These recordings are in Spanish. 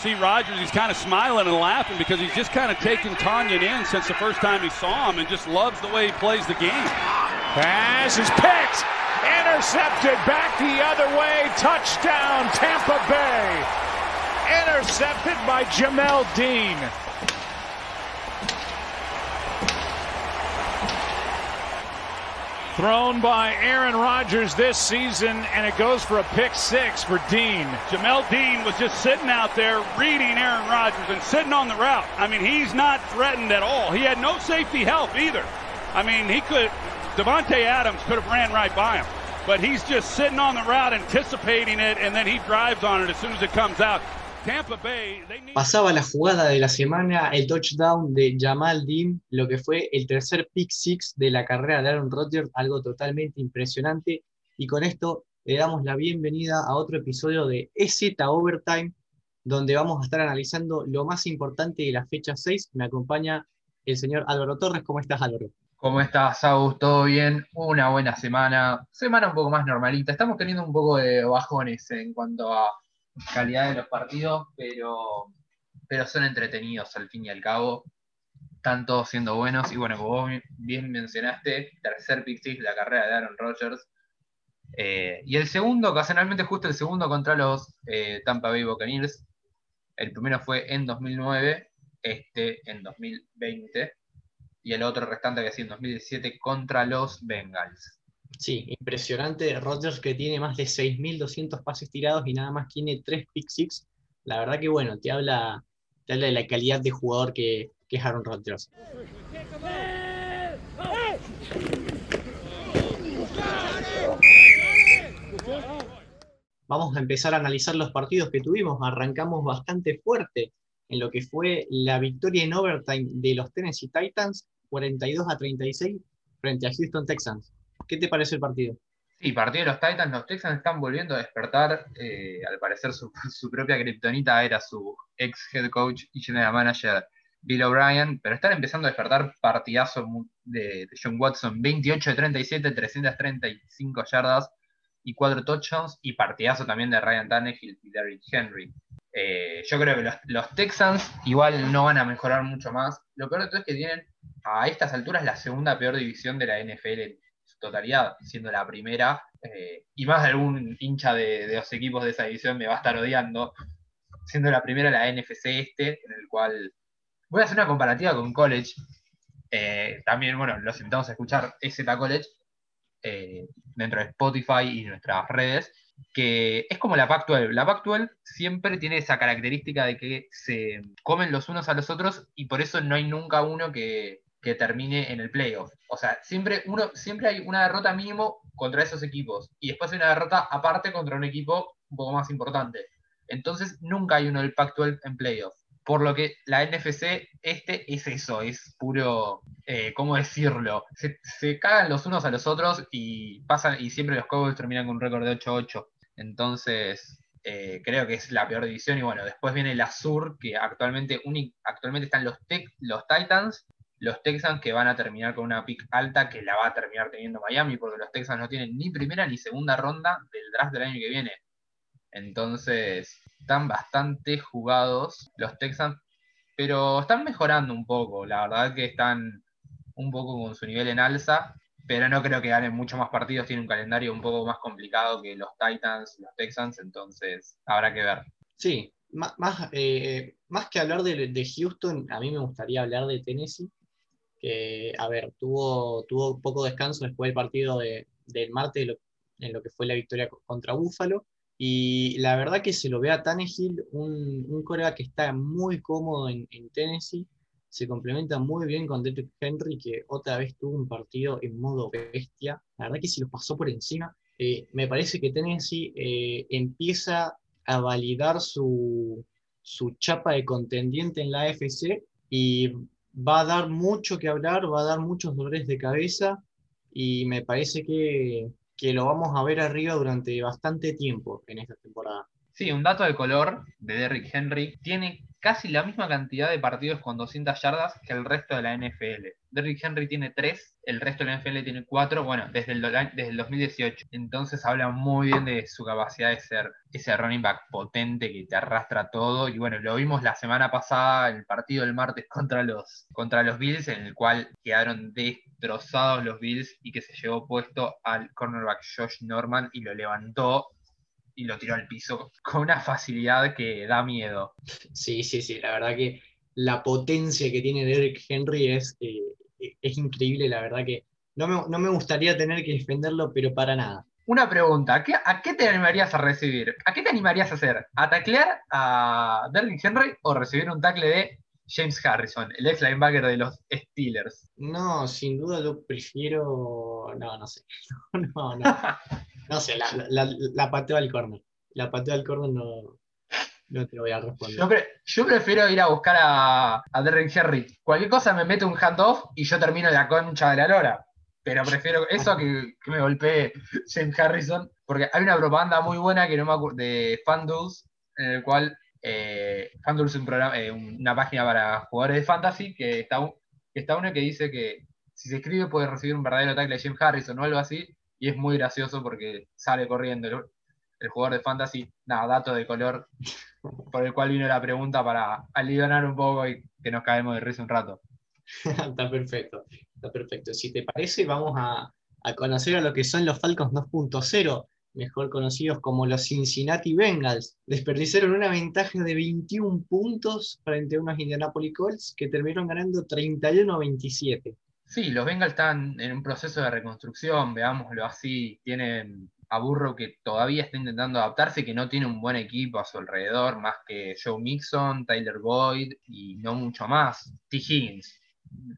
see Rogers, he's kind of smiling and laughing because he's just kind of taken Tanyan in since the first time he saw him and just loves the way he plays the game. Pass is picked. Intercepted back the other way. Touchdown, Tampa Bay. Intercepted by Jamel Dean. Thrown by Aaron Rodgers this season, and it goes for a pick six for Dean. Jamel Dean was just sitting out there reading Aaron Rodgers and sitting on the route. I mean, he's not threatened at all. He had no safety help either. I mean, he could, Devontae Adams could have ran right by him. But he's just sitting on the route, anticipating it, and then he drives on it as soon as it comes out. Pasaba la jugada de la semana, el touchdown de Jamal Dean, lo que fue el tercer pick six de la carrera de Aaron Rodgers, algo totalmente impresionante. Y con esto le damos la bienvenida a otro episodio de EZ Overtime, donde vamos a estar analizando lo más importante de la fecha 6. Me acompaña el señor Álvaro Torres. ¿Cómo estás, Álvaro? ¿Cómo estás, Agus? ¿Todo bien? Una buena semana. Semana un poco más normalita. Estamos teniendo un poco de bajones en cuanto a calidad de los partidos, pero, pero son entretenidos al fin y al cabo. Están todos siendo buenos. Y bueno, como vos bien mencionaste, tercer pick la carrera de Aaron Rodgers. Eh, y el segundo, ocasionalmente justo el segundo contra los eh, Tampa Bay Buccaneers. El primero fue en 2009, este en 2020. Y el otro restante que sido en 2017 contra los Bengals. Sí, impresionante. Rodgers que tiene más de 6.200 pases tirados y nada más tiene 3 pick six. La verdad que bueno, te habla, de la calidad de jugador que, que es Aaron Rodgers. Vamos a empezar a analizar los partidos que tuvimos. Arrancamos bastante fuerte en lo que fue la victoria en overtime de los Tennessee Titans, 42 a 36 frente a Houston Texans. ¿Qué te parece el partido? Sí, partido de los Titans. Los Texans están volviendo a despertar. Eh, al parecer, su, propia kriptonita era su ex head coach y general manager Bill O'Brien, pero están empezando a despertar partidazo de, John Watson: 28 de 37, 335 yardas y 4 touchdowns, y partidazo también de Ryan Tannehill y Derrick Henry. Eh, yo creo que los, los, Texans igual no van a mejorar mucho más. Lo peor de todo es que tienen a estas alturas la segunda peor división de la NFL totalidad, siendo la primera, eh, y más algún hincha de, los equipos de esa división me va a estar odiando, siendo la primera la NFC este, en el cual voy a hacer una comparativa con College. Eh, también, bueno, los invitamos a escuchar EZ College eh, dentro de Spotify y nuestras redes, que es como la Pac-12. La Pac-12 siempre tiene esa característica de que se comen los unos a los otros y por eso no hay nunca uno que, que termine en el playoff. O sea, siempre, uno, siempre hay una derrota mínimo contra esos equipos y después hay una derrota aparte contra un equipo un poco más importante. Entonces nunca hay uno del Pac-12 en playoff. Por lo que la NFC este es eso, es puro, eh, ¿cómo decirlo? Se, cagan los unos a los otros y pasan y siempre los Cowboys terminan con un récord de 8-8. Entonces, eh, creo que es la peor división. Y bueno, después viene la Sur, que actualmente, actualmente están los, los Titans los Texans que van a terminar con una pick alta que la va a terminar teniendo Miami, porque los Texans no tienen ni primera ni segunda ronda del draft del año que viene. Entonces, están bastante jugados los Texans, pero están mejorando un poco. La verdad que están un poco con su nivel en alza, pero no creo que ganen mucho más partidos. Tienen un calendario un poco más complicado que los Titans, los Texans, entonces habrá que ver. Sí, más, eh, más que hablar de, de Houston, a mí me gustaría hablar de Tennessee que, a ver, tuvo, tuvo poco descanso después del partido de, del martes en lo que fue la victoria contra Búfalo. Y la verdad que se lo ve a Tannehill, un, un corea que está muy cómodo en, Tennessee, se complementa muy bien con Derrick Henry, que otra vez tuvo un partido en modo bestia. La verdad que se lo pasó por encima. Eh, me parece que Tennessee eh, empieza a validar su, su chapa de contendiente en la AFC y va a dar mucho que hablar, va a dar muchos dolores de cabeza y me parece que, lo vamos a ver arriba durante bastante tiempo en esta temporada. Sí, un dato de color de Derrick Henry tiene casi la misma cantidad de partidos con 200 yardas que el resto de la NFL. Derrick Henry tiene 3, el resto de la NFL tiene 4, bueno, desde el, desde el 2018. Entonces habla muy bien de su capacidad de ser ese running back potente que te arrastra todo. Y bueno, lo vimos la semana pasada el partido del martes contra los, contra los Bills, en el cual quedaron destrozados los Bills y que se llevó puesto al cornerback Josh Norman y lo levantó y lo tiró al piso con una facilidad que da miedo. Sí, sí, sí, la verdad que la potencia que tiene Derrick Henry es, eh, es increíble, la verdad que no me, no me, gustaría tener que defenderlo, pero para nada. Una pregunta, ¿a qué, te animarías a recibir? ¿A qué te animarías a hacer? ¿A taclear a Derrick Henry o recibir un tackle de James Harrison, el ex linebacker de los Steelers? No, sin duda yo prefiero. No, no sé. No, no. No sé, la, la, la pateo al corner. La pateo al corner no, no te voy a responder. Yo, prefiero ir a buscar a, a Derrick Henry. Cualquier cosa me mete un handoff y yo termino la concha de la lora. Pero prefiero eso que, que me golpee James Harrison. Porque hay una propaganda muy buena que no me de FanDuels, en el cual eh, es un programa, eh, una página para jugadores de fantasy que está, que está uno que dice que si se escribe puede recibir un verdadero tackle de James Harrison o algo así. Y es muy gracioso porque sale corriendo el jugador de fantasy, nada, dato de color, por el cual vino la pregunta para aliviar un poco y que nos caemos de risa un rato. está perfecto, está perfecto. Si te parece, vamos a, conocer a lo que son los Falcons 2.0, mejor conocidos como los Cincinnati Bengals. Desperdiciaron una ventaja de 21 puntos frente a unos Indianapolis Colts que terminaron ganando 31 a 27. Sí, los Bengals están en un proceso de reconstrucción, veámoslo así, tienen aburro que todavía está intentando adaptarse, que no tiene un buen equipo a su alrededor, más que Joe Mixon, Tyler Boyd y no mucho más, T. Higgins.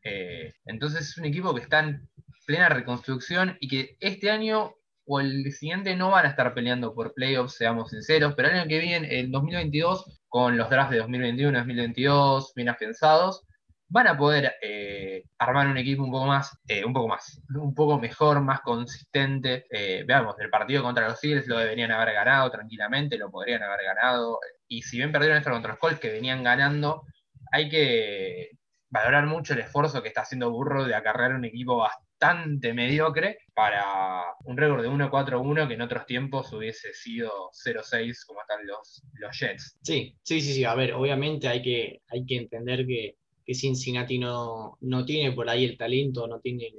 Eh, entonces es un equipo que está en plena reconstrucción y que este año o el siguiente no van a estar peleando por playoffs, seamos sinceros, pero el año que viene, el 2022, con los drafts de 2021 2022 bien afianzados, van a poder eh, armar un equipo un poco más, eh, un poco más, un poco mejor, más consistente. Eh, veamos, el partido contra los Eagles lo deberían haber ganado tranquilamente, lo podrían haber ganado. Y si bien perdieron esto contra los Colts, que venían ganando, hay que valorar mucho el esfuerzo que está haciendo Burro de acarrear un equipo bastante mediocre para un récord de 1-4-1 que en otros tiempos hubiese sido 0-6 como están los, los Jets. Sí, sí, sí, sí. A ver, obviamente hay que, hay que entender que que Cincinnati no, no tiene por ahí el talento, no tiene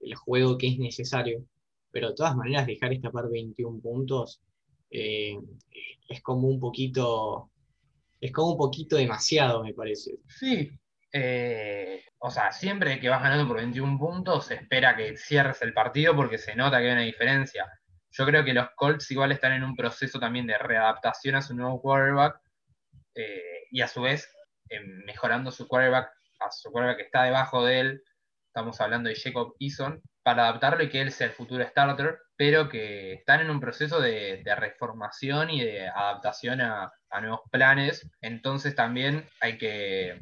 el, juego que es necesario. Pero de todas maneras, dejar escapar 21 puntos eh, es como un poquito. Es como un poquito demasiado, me parece. Sí. Eh, o sea, siempre que vas ganando por 21 puntos, se espera que cierres el partido porque se nota que hay una diferencia. Yo creo que los Colts igual están en un proceso también de readaptación a su nuevo quarterback eh, y a su vez mejorando su quarterback, a su quarterback que está debajo de él, estamos hablando de Jacob Eason, para adaptarlo y que él sea el futuro starter, pero que están en un proceso de, reformación y de adaptación a, nuevos planes. Entonces también hay que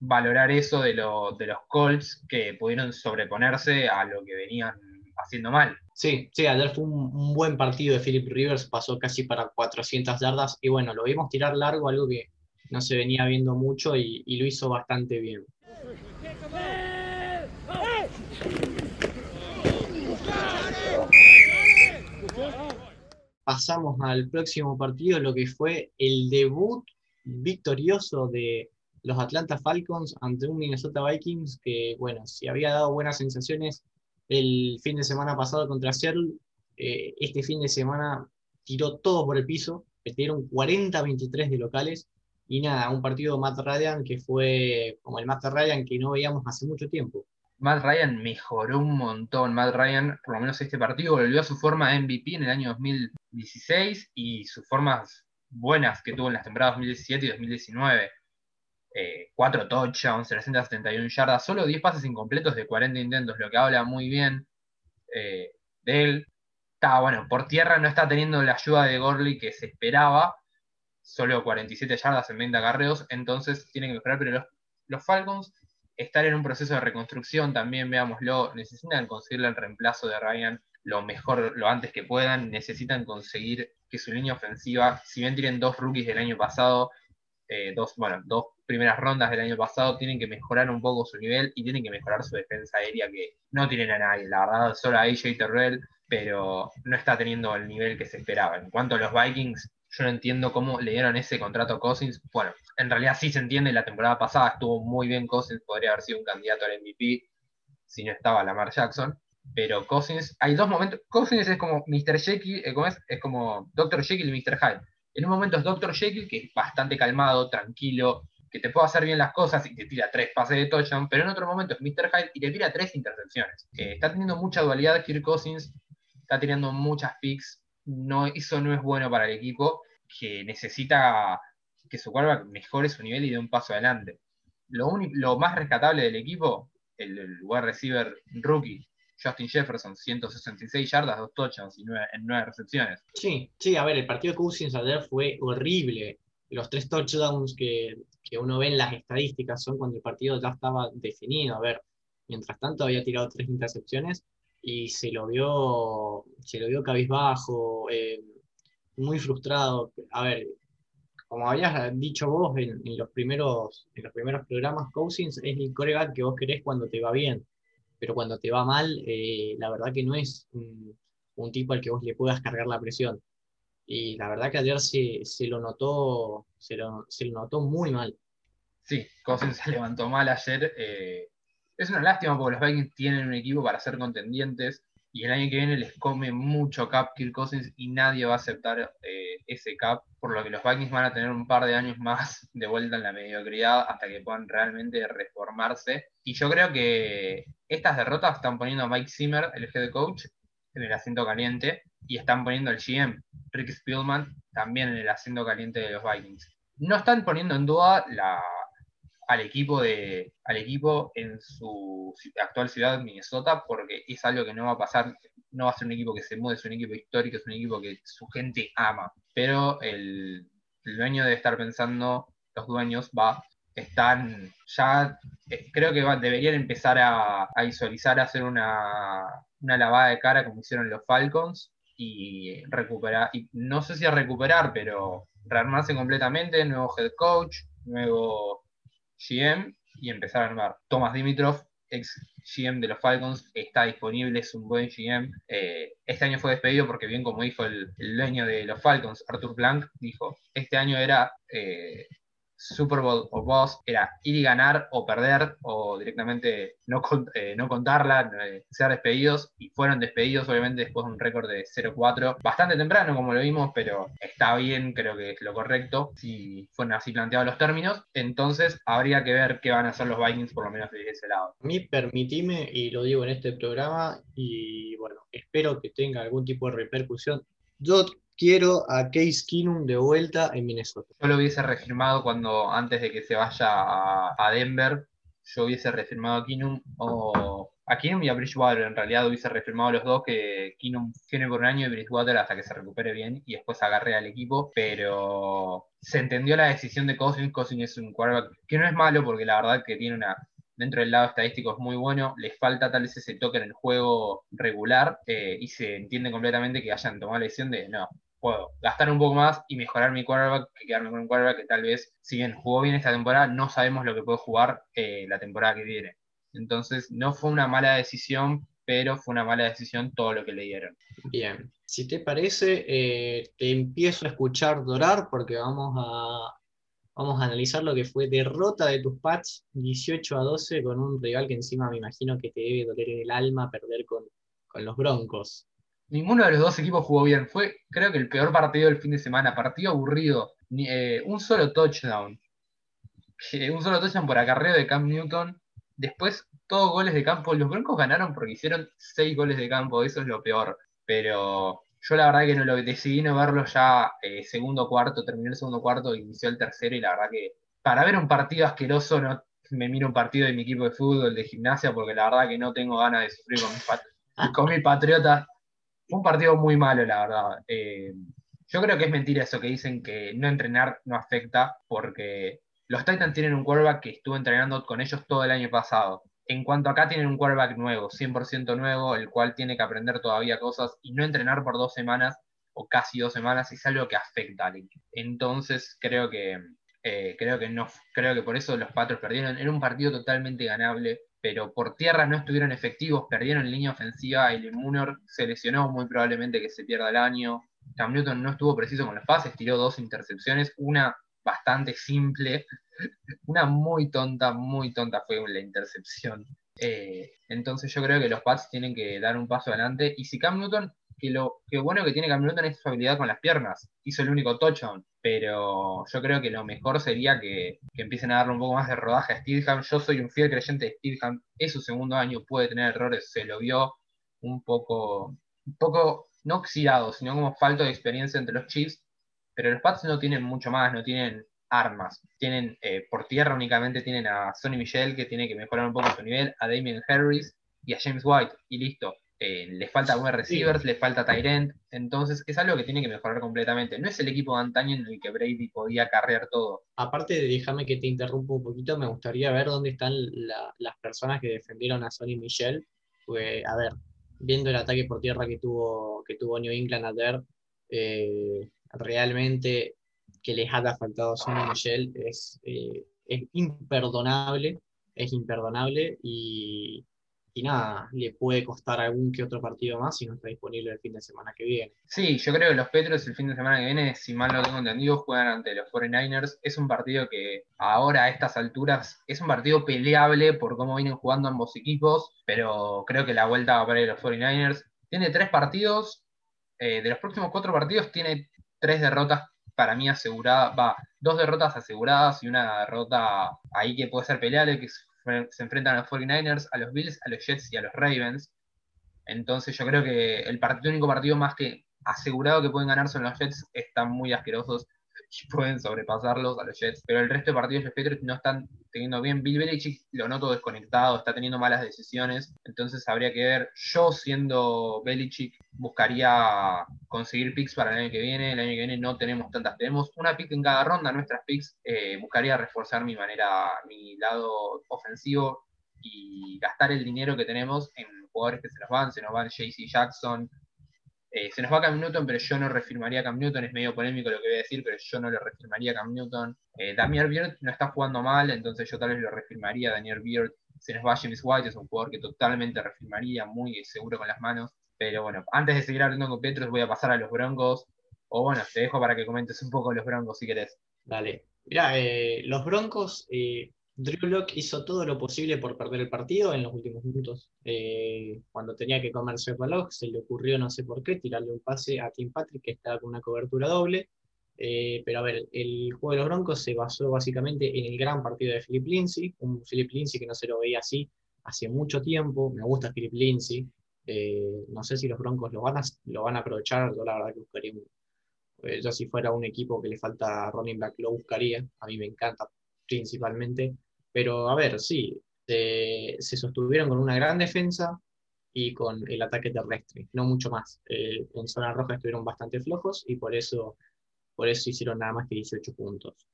valorar eso de, de los Colts que pudieron sobreponerse a lo que venían haciendo mal. Sí, sí, ayer fue un, buen partido de Philip Rivers, pasó casi para 400 yardas y bueno, lo vimos tirar largo, algo que no se venía viendo mucho y, lo hizo bastante bien. Pasamos al próximo partido, lo que fue el debut victorioso de los Atlanta Falcons ante un Minnesota Vikings que, bueno, si había dado buenas sensaciones el fin de semana pasado contra Seattle, eh, este fin de semana tiró todo por el piso, metieron 40-23 de locales y nada, un partido Matt Ryan que fue como el Matt Ryan que no veíamos hace mucho tiempo. Matt Ryan mejoró un montón. Matt Ryan, por lo menos este partido, volvió a su forma MVP en el año 2016 y sus formas buenas que tuvo en las temporadas 2017 y 2019. Eh, cuatro touchdowns, 371 yardas, solo 10 pases incompletos de 40 intentos, lo que habla muy bien eh, de él. Está, bueno, por tierra no está teniendo la ayuda de Gorley que se esperaba, solo 47 yardas en 20 agarreos, entonces tienen que mejorar, pero los, Falcons están en un proceso de reconstrucción también, veámoslo, necesitan conseguirle el reemplazo de Ryan lo mejor, lo antes que puedan, necesitan conseguir que su línea ofensiva, si bien tienen dos rookies del año pasado, eh, dos, bueno, dos primeras rondas del año pasado, tienen que mejorar un poco su nivel y tienen que mejorar su defensa aérea, que no tienen a nadie, la verdad, solo a AJ Terrell, pero no está teniendo el nivel que se esperaba. En cuanto a los Vikings, yo no entiendo cómo le dieron ese contrato a Cousins. Bueno, en realidad sí se entiende, la temporada pasada estuvo muy bien Cousins, podría haber sido un candidato al MVP si no estaba Lamar Jackson. Pero Cousins, hay dos momentos. Cousins es como Mr. Jekyll, eh, es? como Dr. Jekyll y Mr. Hyde. En un momento es Dr. Jekyll, que es bastante calmado, tranquilo, que te puede hacer bien las cosas y te tira tres pases de touchdown, pero en otro momento es Mr. Hyde y te tira tres intercepciones. está teniendo mucha dualidad Kirk Cousins, está teniendo muchas picks, no, eso no es bueno para el equipo, que necesita que su quarterback mejore su nivel y dé un paso adelante. Lo, lo más rescatable del equipo, el, el wide receiver rookie, Justin Jefferson, 166 yardas, dos touchdowns y en nueve recepciones. Sí, sí, a ver, el partido de Cousins ayer fue horrible. Los tres touchdowns que, que uno ve en las estadísticas son cuando el partido ya estaba definido. A ver, mientras tanto había tirado tres intercepciones y se lo vio, se lo vio cabizbajo, eh, muy frustrado. A ver, como habías dicho vos en, los, primeros, en los primeros programas, Cousins es el coreback que vos querés cuando te va bien, pero cuando te va mal, eh, la verdad que no es un, tipo al que vos le puedas cargar la presión. Y la verdad que ayer se, se lo notó, se lo, se lo notó muy mal. Sí, Cousins se levantó mal ayer. Eh, es una lástima porque los Vikings tienen un equipo para ser contendientes y el año que viene les come mucho cap Kirk Cousins y nadie va a aceptar eh, ese cap, por lo que los Vikings van a tener un par de años más de vuelta en la mediocridad hasta que puedan realmente reformarse. Y yo creo que estas derrotas están poniendo a Mike Zimmer, el head coach, en el asiento caliente y están poniendo al GM, Rick Spielman, también en el asiento caliente de los Vikings. No están poniendo en duda la al equipo, de, al equipo en su actual ciudad, Minnesota, porque es algo que no va a pasar, no va a ser un equipo que se mude, es un equipo histórico, es un equipo que su gente ama. Pero el, dueño debe estar pensando, los dueños, va, están ya, eh, creo que deberían empezar a, a visualizar, hacer una, una lavada de cara como hicieron los Falcons y recuperar, y no sé si a recuperar, pero rearmarse completamente, nuevo head coach, nuevo GM y empezar a armar. Thomas Dimitrov, ex GM de los Falcons, está disponible, es un buen GM. Eh, este año fue despedido porque, bien como dijo el, dueño de los Falcons, Arthur Blank, dijo, este año era eh, Super Bowl o Boss era ir y ganar o perder o directamente no, eh, no contarla, eh, ser despedidos y fueron despedidos obviamente después de un récord de 0-4, bastante temprano como lo vimos, pero está bien, creo que es lo correcto si fueron así planteados los términos, entonces habría que ver qué van a hacer los Vikings por lo menos de ese lado. A mí permitime, y lo digo en este programa, y bueno, espero que tenga algún tipo de repercusión. Yo quiero a Case Keenum de vuelta en Minnesota. Yo lo hubiese refirmado cuando, antes de que se vaya a, Denver, yo hubiese refirmado a Keenum o a Keenum y a Bridgewater. En realidad hubiese refirmado a los dos que Keenum tiene por un año y Bridgewater hasta que se recupere bien y después agarre al equipo. Pero se entendió la decisión de Cousins. Cousins es un quarterback que no es malo porque la verdad que tiene una dentro del lado estadístico es muy bueno, les falta tal vez ese toque en el juego regular eh, y se entiende completamente que hayan tomado la decisión de no, puedo gastar un poco más y mejorar mi quarterback que quedarme con un quarterback que tal vez, si bien jugó bien esta temporada, no sabemos lo que puede jugar eh, la temporada que viene. Entonces, no fue una mala decisión, pero fue una mala decisión todo lo que le dieron. Bien, si te parece, eh, te empiezo a escuchar dorar porque vamos a, vamos a analizar lo que fue derrota de tus Pats 18 a 12 con un rival que encima me imagino que te debe doler en el alma perder con, con los Broncos ninguno de los dos equipos jugó bien. Fue, creo que, el peor partido del fin de semana. Partido aburrido. Eh, un solo touchdown. un solo touchdown por acarreo de Cam Newton. Después, todos goles de campo. Los Broncos ganaron porque hicieron seis goles de campo. Eso es lo peor. Pero yo la verdad que no lo decidí no verlo ya eh, segundo cuarto. Terminó el segundo cuarto, inició el tercero. Y la verdad que para ver un partido asqueroso no me miro un partido de mi equipo de fútbol, de gimnasia, porque la verdad que no tengo ganas de sufrir con mis, con mis patriotas un partido muy malo, la verdad. Eh, yo creo que es mentira eso que dicen que no entrenar no afecta, porque los Titans tienen un quarterback que estuvo entrenando con ellos todo el año pasado. En cuanto acá tienen un quarterback nuevo, 100% nuevo, el cual tiene que aprender todavía cosas y no entrenar por dos semanas o casi dos semanas es algo que afecta al equipo. Entonces creo que Eh, creo, que no, creo que por eso los Patriots perdieron. Era un partido totalmente ganable, pero por tierra no estuvieron efectivos, perdieron línea ofensiva. El Munor se lesionó, muy probablemente que se pierda el año. Cam Newton no estuvo preciso con los pases, tiró dos intercepciones, una bastante simple, una muy tonta, muy tonta fue la intercepción. Eh, entonces yo creo que los Pats tienen que dar un paso adelante. Y si Cam Newton, que lo que bueno que tiene Cam Newton es su habilidad con las piernas, hizo el único touchdown, pero yo creo que lo mejor sería que, empiecen a darle un poco más de rodaje a Steelham. Yo soy un fiel creyente de Steelham, es su segundo año, puede tener errores, se lo vio un poco, un poco no oxidado, sino como falta de experiencia entre los Chiefs, pero los Pats no tienen mucho más, no tienen armas. Tienen eh, por tierra únicamente tienen a Sonny Michel, que tiene que mejorar un poco su nivel, a Damien Harris y a James White, y listo. Eh, le falta wide receivers, le falta Tyrant, entonces es algo que tiene que mejorar completamente. No es el equipo de antaño en el que Brady podía carrear todo. Aparte, déjame que te interrumpa un poquito, me gustaría ver dónde están las personas que defendieron a Sonny Michel. Pues, a ver, viendo el ataque por tierra que tuvo, que tuvo New England ayer, eh, realmente que les haya faltado a Sonny Michel es, eh, es imperdonable, es imperdonable y, y nada, le puede costar algún que otro partido más si no está disponible el fin de semana que viene. Sí, yo creo que los Petros el fin de semana que viene, si mal no tengo entendido, juegan ante los 49ers. Es un partido que ahora a estas alturas es un partido peleable por cómo vienen jugando ambos equipos, pero creo que la vuelta va para los 49ers. Tiene tres partidos, eh, de los próximos cuatro partidos tiene tres derrotas para mí aseguradas, va, dos derrotas aseguradas y una derrota ahí que puede ser peleable, que se enfrentan a los 49ers, a los Bills, a los Jets y a los Ravens. Entonces yo creo que el, partido, único partido más que asegurado que pueden ganar son los Jets, están muy asquerosos y pueden sobrepasarlos a los Jets. Pero el resto de partidos los Patriots no están teniendo bien. Bill Belichick lo noto desconectado, está teniendo malas decisiones. Entonces habría que ver. Yo, siendo Belichick, buscaría conseguir picks para el año que viene. El año que viene no tenemos tantas. Tenemos una pick en cada ronda. Nuestras picks eh, buscaría reforzar mi manera, mi lado ofensivo y gastar el dinero que tenemos en jugadores que se nos van. Se nos van JC Jackson, eh, se nos va Cam Newton, pero yo no refirmaría a Cam Newton. Es medio polémico lo que voy a decir, pero yo no lo refirmaría a Cam Newton. Eh, Damier Beard no está jugando mal, entonces yo tal vez lo refirmaría a Daniel Beard. Se nos va James White, es un jugador que totalmente refirmaría, muy seguro con las manos. Pero bueno, antes de seguir hablando con Petros, voy a pasar a los Broncos. O bueno, te dejo para que comentes un poco los Broncos si querés. Dale. Mira, eh, los Broncos Drew Locke hizo todo lo posible por perder el partido en los últimos minutos. Eh, cuando tenía que comerse el reloj, se le ocurrió, no sé por qué, tirarle un pase a Tim Patrick, que estaba con una cobertura doble. Eh, pero a ver, el juego de los Broncos se basó básicamente en el gran partido de Philip Lindsay, un Philip Lindsay que no se lo veía así hace mucho tiempo. Me gusta Philip Lindsay. Eh, no sé si los Broncos lo van, a, lo van a aprovechar. Yo la verdad que buscaría yo si fuera un equipo que le falta running back lo buscaría. A mí me encanta principalmente. Pero a ver, sí, se, sostuvieron con una gran defensa y con el ataque terrestre, no mucho más. Eh, en zona roja estuvieron bastante flojos y por eso, por eso hicieron nada más que 18 puntos.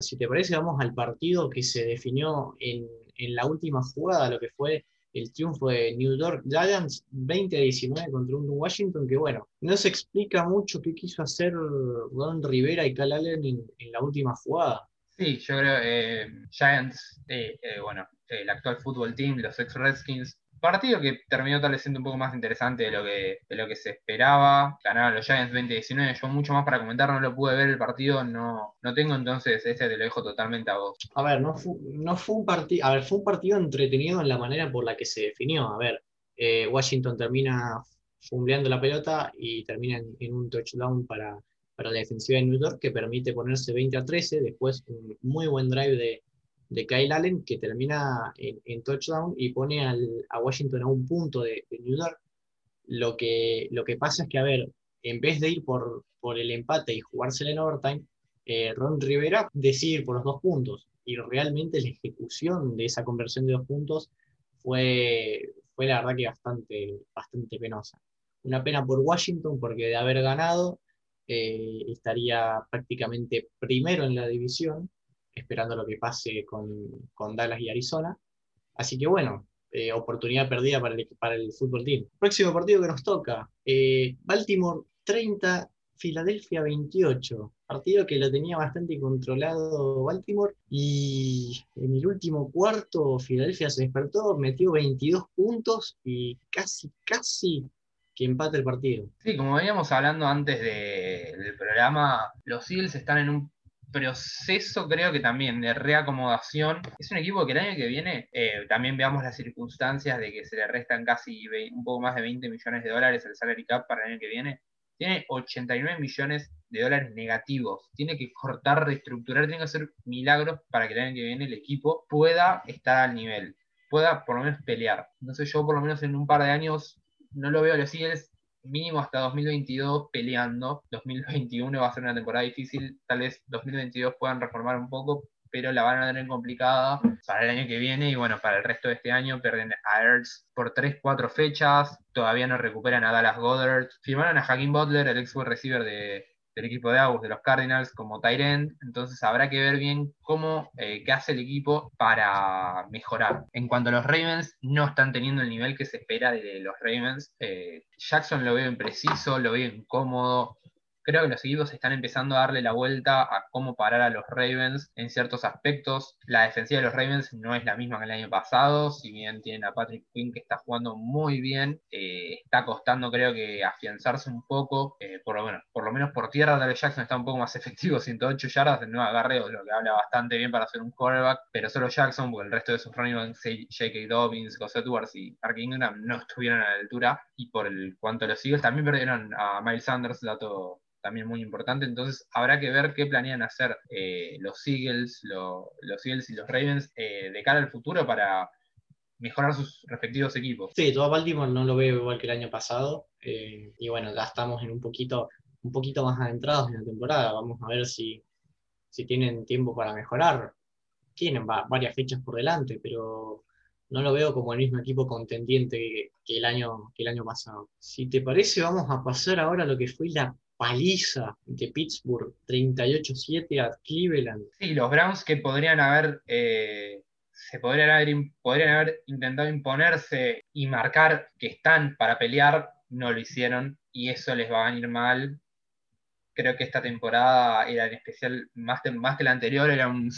Si te parece, vamos al partido que se definió en, en la última jugada, lo que fue el triunfo de New York Giants 20 a 19 contra un Washington que, bueno, no se explica mucho qué quiso hacer Ron Rivera y Cal Allen en, la última jugada. Sí, yo creo eh, Giants, eh, eh, bueno, el actual fútbol team, los ex Redskins, Partido que terminó tal vez siendo un poco más interesante de lo que, de lo que se esperaba. Ganaron los Giants 2019. Yo mucho más para comentar, no lo pude ver el partido, no, no tengo, entonces este te lo dejo totalmente a vos. A ver, no fue, no fue un partido, a ver, fue un partido entretenido en la manera por la que se definió. A ver, eh, Washington termina fumbleando la pelota y termina en, un touchdown para, para la defensiva de New York que permite ponerse 20 a 13. Después un muy buen drive de, de Kyle Allen que termina en, touchdown y pone a Washington a un punto de, New York. Lo que, lo que pasa es que, a ver, en vez de ir por, por el empate y jugársela en overtime, eh, Ron Rivera decide ir por los dos puntos. Y realmente la ejecución de esa conversión de dos puntos fue, fue la verdad que bastante, bastante penosa. Una pena por Washington porque de haber ganado eh, estaría prácticamente primero en la división esperando lo que pase con, Dallas y Arizona. Así que bueno, eh, oportunidad perdida para el, para el fútbol team. Próximo partido que nos toca, eh, Baltimore 30, Filadelfia 28. Partido que lo tenía bastante controlado Baltimore y en el último cuarto Filadelfia se despertó, metió 22 puntos y casi, casi que empate el partido. Sí, como veníamos hablando antes del programa, los Eagles están en un proceso creo que también de reacomodación. Es un equipo que el año que viene eh, también veamos las circunstancias de que se le restan casi un poco más de 20 millones de dólares al salary cap para el año que viene. Tiene 89 millones de dólares negativos. Tiene que cortar, reestructurar, tiene que hacer milagros para que el año que viene el equipo pueda estar al nivel, pueda por lo menos pelear. Entonces yo por lo menos en un par de años no lo veo a los Eagles mínimo hasta 2022 peleando. 2021 va a ser una temporada difícil. Tal vez 2022 puedan reformar un poco, pero la van a tener complicada para el año que viene y bueno, para el resto de este año pierden a Ertz por 3-4 fechas, todavía no recuperan a Dallas Goddard, firmaron a Hakim Butler, el ex receiver de, del equipo de August, de los Cardinals, como Tyrant. Entonces habrá que ver bien cómo, eh, qué hace el equipo para mejorar. En cuanto a los Ravens, no están teniendo el nivel que se espera de los Ravens. Eh, Jackson lo veo impreciso, lo veo incómodo creo que los equipos están empezando a darle la vuelta a cómo parar a los Ravens en ciertos aspectos. La defensiva de los Ravens no es la misma que el año pasado, si bien tienen a Patrick Quinn que está jugando muy bien, eh, está costando creo que afianzarse un poco, eh, por, lo menos, por lo menos por tierra David Jackson está un poco más efectivo, 108 yardas de nuevo agarreo, lo que habla bastante bien para hacer un quarterback, pero solo Jackson, porque el resto de sus running backs, J.K. Dobbins, José Edwards y Mark Ingram no estuvieron a la altura, y por el cuanto los Eagles también perdieron a Miles Sanders, dato también muy importante. Entonces habrá que ver qué planean hacer eh, los Eagles, los Eagles y los Ravens eh, de cara al futuro para mejorar sus respectivos equipos. Sí, todo Baltimore no lo veo igual que el año pasado. Eh, y bueno, ya estamos en un poquito, un poquito más adentrados en la temporada. Vamos a ver si, si tienen tiempo para mejorar. Tienen varias fechas por delante, pero no lo veo como el mismo equipo contendiente que, el año, que el año pasado. Si te parece, vamos a pasar ahora a lo que fue la paliza de Pittsburgh 38-7 a Cleveland. Sí, los Browns que podrían haber, eh, se podrían haber, podrían haber intentado imponerse y marcar que están para pelear, no lo hicieron y eso les va a venir mal. Creo que esta temporada era en especial, más, más que la anterior, era un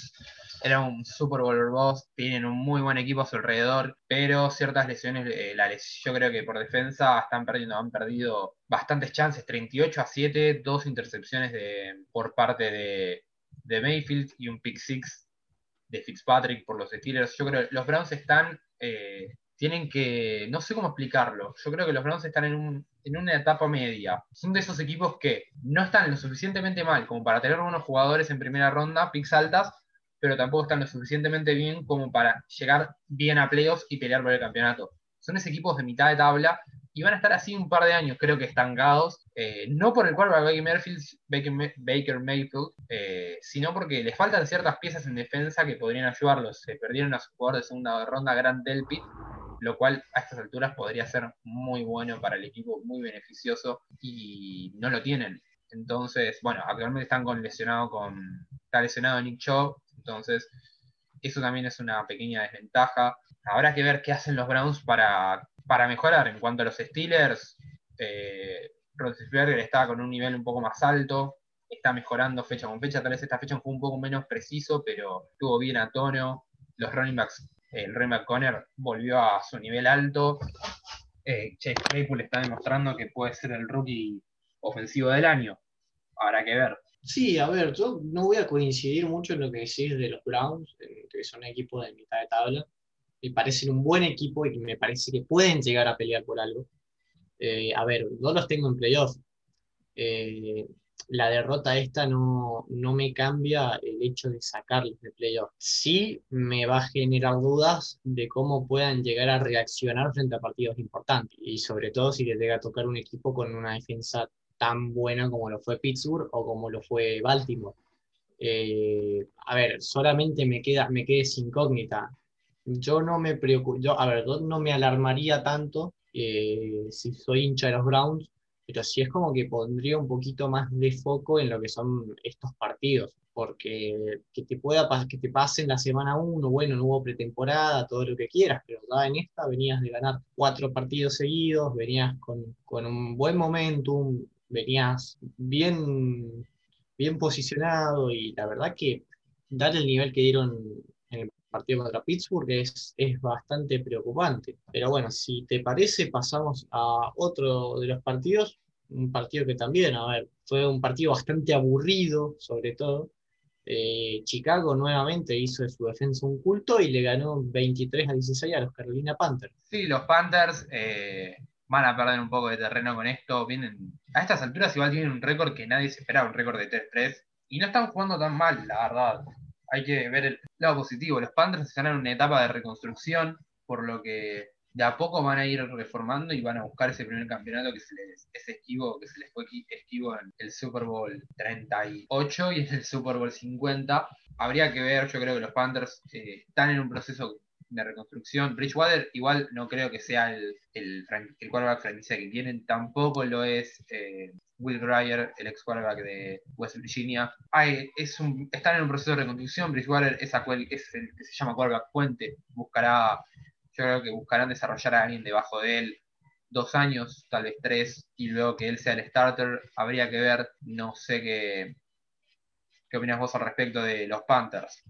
era un Super Bowl boss, tienen un muy buen equipo a su alrededor, pero ciertas lesiones, eh, la yo creo que por defensa están perdiendo, han perdido bastantes chances, 38 a 7, dos intercepciones de, por parte de, Mayfield y un pick six de Fitzpatrick por los Steelers. Yo creo que los Browns están, eh, tienen que, no sé cómo explicarlo, yo creo que los Browns están en, un, en una etapa media. Son de esos equipos que no están lo suficientemente mal como para tener unos jugadores en primera ronda, picks altas, pero tampoco están lo suficientemente bien como para llegar bien a playoffs y pelear por el campeonato. Son equipos de mitad de tabla y van a estar así un par de años, creo que estancados, eh, no por el cual va Baker, Baker Mayfield, eh, sino porque les faltan ciertas piezas en defensa que podrían ayudarlos. Se perdieron a su jugador de segunda ronda, Grant Delpit, lo cual a estas alturas podría ser muy bueno para el equipo, muy beneficioso, y no lo tienen. Entonces, bueno, actualmente están con lesionado con. Está lesionado Nick Chubb, entonces, eso también es una pequeña desventaja. Habrá que ver qué hacen los Browns para, para mejorar. En cuanto a los Steelers, eh, está con un nivel un poco más alto, está mejorando fecha con fecha. Tal vez esta fecha fue un poco menos preciso, pero estuvo bien a tono. Los running backs, el Ray McConner volvió a su nivel alto. Eh, Chase Claypool está demostrando que puede ser el rookie ofensivo del año. Habrá que ver. Sí, a ver, yo no voy a coincidir mucho en lo que decís de los Browns, que son un equipo de mitad de tabla. Me parecen un buen equipo y me parece que pueden llegar a pelear por algo. Eh, a ver, no los tengo en playoff. Eh, la derrota esta no, no, me cambia el hecho de sacarlos de playoff. Sí me va a generar dudas de cómo puedan llegar a reaccionar frente a partidos importantes. Y sobre todo si les llega a tocar un equipo con una defensa tan buena como lo fue Pittsburgh o como lo fue Baltimore. Eh, a ver, solamente me queda, me queda incógnita. Yo no me preocupo, yo, a ver, no me alarmaría tanto eh, si soy hincha de los Browns pero sí es como que pondría un poquito más de foco en lo que son estos partidos, porque que te pueda que te pasen la semana 1, bueno, no hubo pretemporada, todo lo que quieras, pero ya en esta venías de ganar cuatro partidos seguidos, venías con, con un buen momentum, venías bien, bien posicionado y la verdad que dar el nivel que dieron en el partido contra Pittsburgh es, es bastante preocupante. Pero bueno, si te parece, pasamos a otro de los partidos, un partido que también, a ver, fue un partido bastante aburrido, sobre todo. Eh, Chicago nuevamente hizo de su defensa un culto y le ganó 23 a 16 a los Carolina Panthers. Sí, los Panthers eh, van a perder un poco de terreno con esto. Vienen, a estas alturas igual tienen un récord que nadie se esperaba, un récord de 3-3. Y no están jugando tan mal, la verdad hay que ver el lado positivo. Los Panthers están en una etapa de reconstrucción, por lo que de a poco van a ir reformando y van a buscar ese primer campeonato que se les, esquivo, que se les fue esquivo en el Super Bowl 38 y en el Super Bowl 50. Habría que ver, yo creo que los Panthers eh, están en un proceso de reconstrucción. Bridgewater igual no creo que sea el, el, quarterback franquicia que tienen, tampoco lo es eh, Will Grier, el ex quarterback de West Virginia. Hay, es un, están en un proceso de reconstrucción. Bridgewater es, es el que se llama quarterback puente. Buscará, yo creo que buscarán desarrollar a alguien debajo de él dos años, tal vez tres, y luego que él sea el starter. Habría que ver, no sé qué, qué opinas vos al respecto de los Panthers.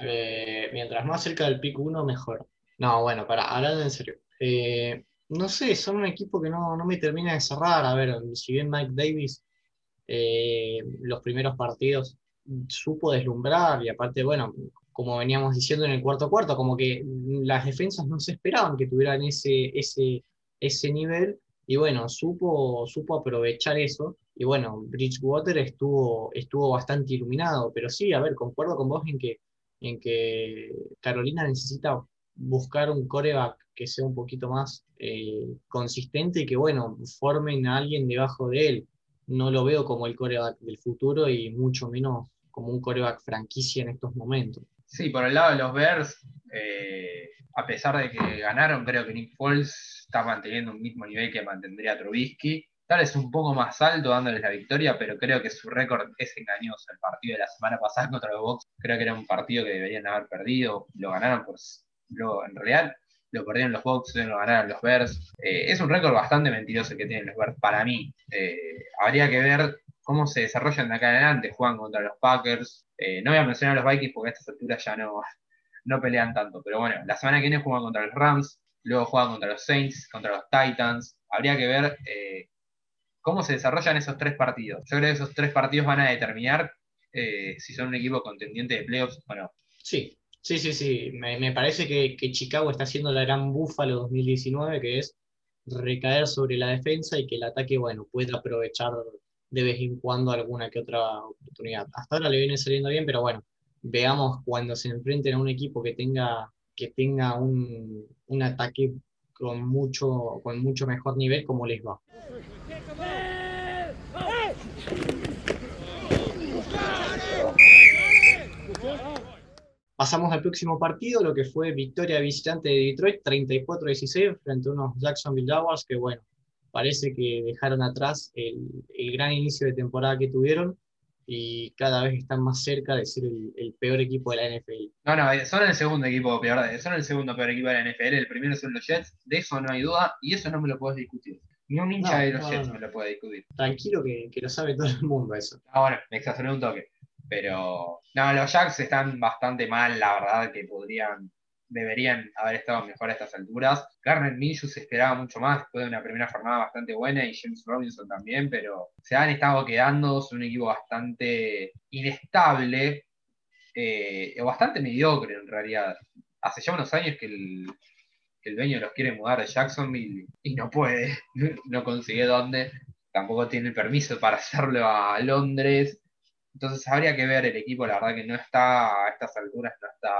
Eh, mientras más cerca del pick 1, mejor. No, bueno, para, hablando en serio. Eh, no sé, son un equipo que no, me termina de cerrar. A ver, si bien Mike Davis eh, los primeros partidos supo deslumbrar y aparte, bueno, como veníamos diciendo en el cuarto cuarto, como que las defensas no se esperaban que tuvieran ese, ese, ese nivel y bueno, supo, supo aprovechar eso y bueno, Bridgewater estuvo, estuvo bastante iluminado, pero sí, a ver, concuerdo con vos en que en que Carolina necesita buscar un coreback que sea un poquito más eh, consistente y que, bueno, formen a alguien debajo de él. No lo veo como el coreback del futuro y mucho menos como un coreback franquicia en estos momentos. Sí, por el lado de los Bears, eh, a pesar de que ganaron, creo que Nick Foles está manteniendo un mismo nivel que mantendría Trubisky. Tal vez un poco más alto dándoles la victoria, pero creo que su récord es engañoso. El partido de la semana pasada contra los Bucks creo que era un partido que deberían haber perdido. Lo ganaron, pues lo, en realidad lo perdieron los Bucks, lo ganaron los Bears. Eh, es un récord bastante mentiroso que tienen los Bears para mí. Eh, habría que ver cómo se desarrollan de acá adelante. Juegan contra los Packers. Eh, no voy a mencionar a los Vikings porque a estas alturas ya no, no pelean tanto. Pero bueno, la semana que viene juegan contra los Rams, luego juegan contra los Saints, contra los Titans. Habría que ver cómo se desarrollan esos tres partidos. Yo creo que esos tres partidos van a determinar eh, si son un equipo contendiente de playoffs o no. Sí, sí, sí, sí. Me, parece que, Chicago está haciendo la gran búfalo 2019, que es recaer sobre la defensa y que el ataque, bueno, pueda aprovechar de vez en cuando alguna que otra oportunidad. Hasta ahora le viene saliendo bien, pero bueno, veamos cuando se enfrenten a un equipo que tenga, que tenga un, un ataque con mucho, con mucho mejor nivel, como les va. Pasamos al próximo partido, lo que fue victoria visitante de Detroit, 34-16 frente a unos Jacksonville Jaguars que, bueno, parece que dejaron atrás el, gran inicio de temporada que tuvieron y cada vez están más cerca de ser el, peor equipo de la NFL. No, no, son el segundo equipo peor, son el segundo peor equipo de la NFL, el primero son los Jets, de eso no hay duda y eso no me lo puedes discutir. Ni un hincha de los Jets me lo puede discutir. Tranquilo que, que, lo sabe todo el mundo eso. Ah, bueno, me exageré un toque. Pero no, los Jacks están bastante mal, la verdad, que podrían, deberían haber estado mejor a estas alturas. Garner Minshew se esperaba mucho más después de una primera jornada bastante buena y James Robinson también, pero se han estado quedando, son un equipo bastante inestable, eh, o bastante mediocre en realidad. Hace ya unos años que el, que el dueño los quiere mudar de Jacksonville y no puede, no consigue dónde, tampoco tiene el permiso para hacerlo a Londres entonces habría que ver el equipo, la verdad que no está a estas alturas, no está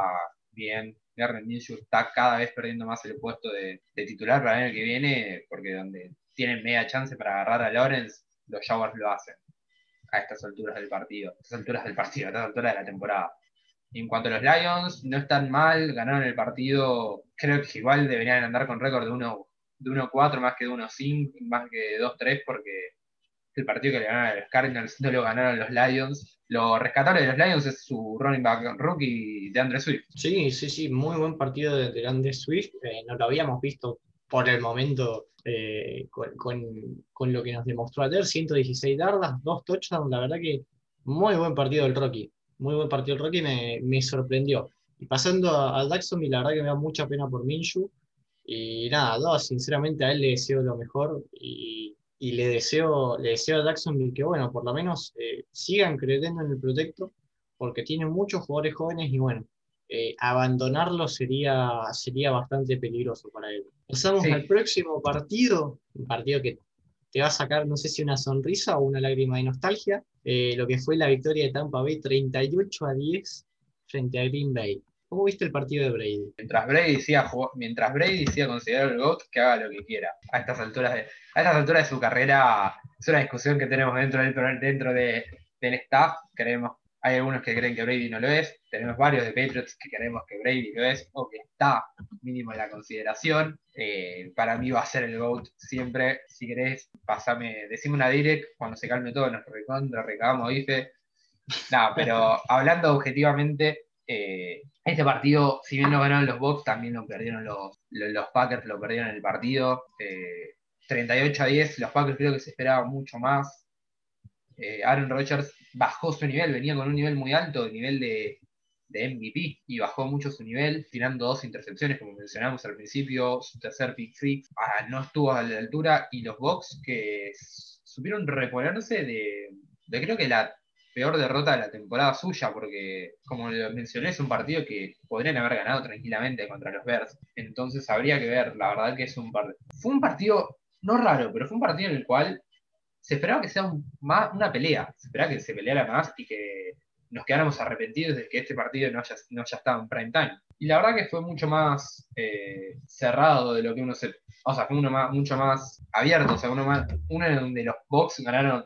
bien. Garner Minshew está cada vez perdiendo más el puesto de, titular para el año que viene, porque donde tienen media chance para agarrar a Lawrence, los Jaguars lo hacen a estas alturas del partido, a estas alturas del partido, a estas alturas de la temporada. en cuanto a los Lions, no están mal, ganaron el partido, creo que igual deberían andar con récord de 1-4 de más que de 1-5, más que de 2-3, porque el partido que le ganaron a los Cardinals no lo ganaron los Lions. Lo rescatable de los Lions es su running back rookie de Andre Swift. Sí, sí, sí, muy buen partido de, de Swift. Eh, no lo habíamos visto por el momento eh, con, con- con lo que nos demostró ayer, 116 yardas, dos touchdowns, la verdad que muy buen partido del Rocky, muy buen partido del Rocky, me, me sorprendió. Y pasando a, a Jacksonville, la verdad que me da mucha pena por Minshew, y nada, no, sinceramente a él le deseo lo mejor, y le, deseo, le deseo a Jacksonville que, bueno, por lo menos eh, sigan creyendo en el proyecto, porque tiene muchos jugadores jóvenes, y bueno, eh, abandonarlo sería, sería bastante peligroso para él. Pasamos Sí. al próximo partido, un partido que te va a sacar, no sé si una sonrisa o una lágrima de nostalgia, eh, lo que fue la victoria de Tampa Bay 38 a 10 frente a Green Bay. ¿Cómo viste el partido de Brady? Mientras Brady siga, mientras Brady considerado el GOAT, que haga lo que quiera. A estas alturas de, a estas alturas de su carrera, es una discusión que tenemos dentro del, dentro de- del staff. Creemos, hay algunos que creen que Brady no lo es, tenemos varios de Patriots que creemos que Brady lo es, o que está mínimo en la consideración. Eh, para mí va a ser el GOAT siempre. Si querés, pasame, decime una direct, cuando se calme todo, nos recontra, recabamos bife. No, pero hablando objetivamente, eh, este partido, si bien lo ganaron los Bucks, también lo perdieron los, los, los Packers, lo perdieron el partido. Eh, 38 a 10, los Packers creo que se esperaba mucho más. Eh, Aaron Rodgers bajó su nivel, venía con un nivel muy alto, el nivel de, MVP, y bajó mucho su nivel, tirando dos intercepciones, como mencionamos al principio, su tercer pick six, ah, no estuvo a la altura, y los Bucks que supieron reponerse de creo que la peor derrota de la temporada suya, porque como lo mencioné, es un partido que podrían haber ganado tranquilamente contra los Bears. Entonces habría que ver, la verdad que es un partido. Fue un partido, no raro, pero fue un partido en el cual se esperaba que sea más, una pelea, se esperaba que se peleara más y que nos quedáramos arrepentidos de que este partido no haya, no haya estado en prime time. Y la verdad que fue mucho más eh, cerrado de lo que uno se. O sea, fue uno más, mucho más abierto, o sea, uno, más, uno en donde los Bucks ganaron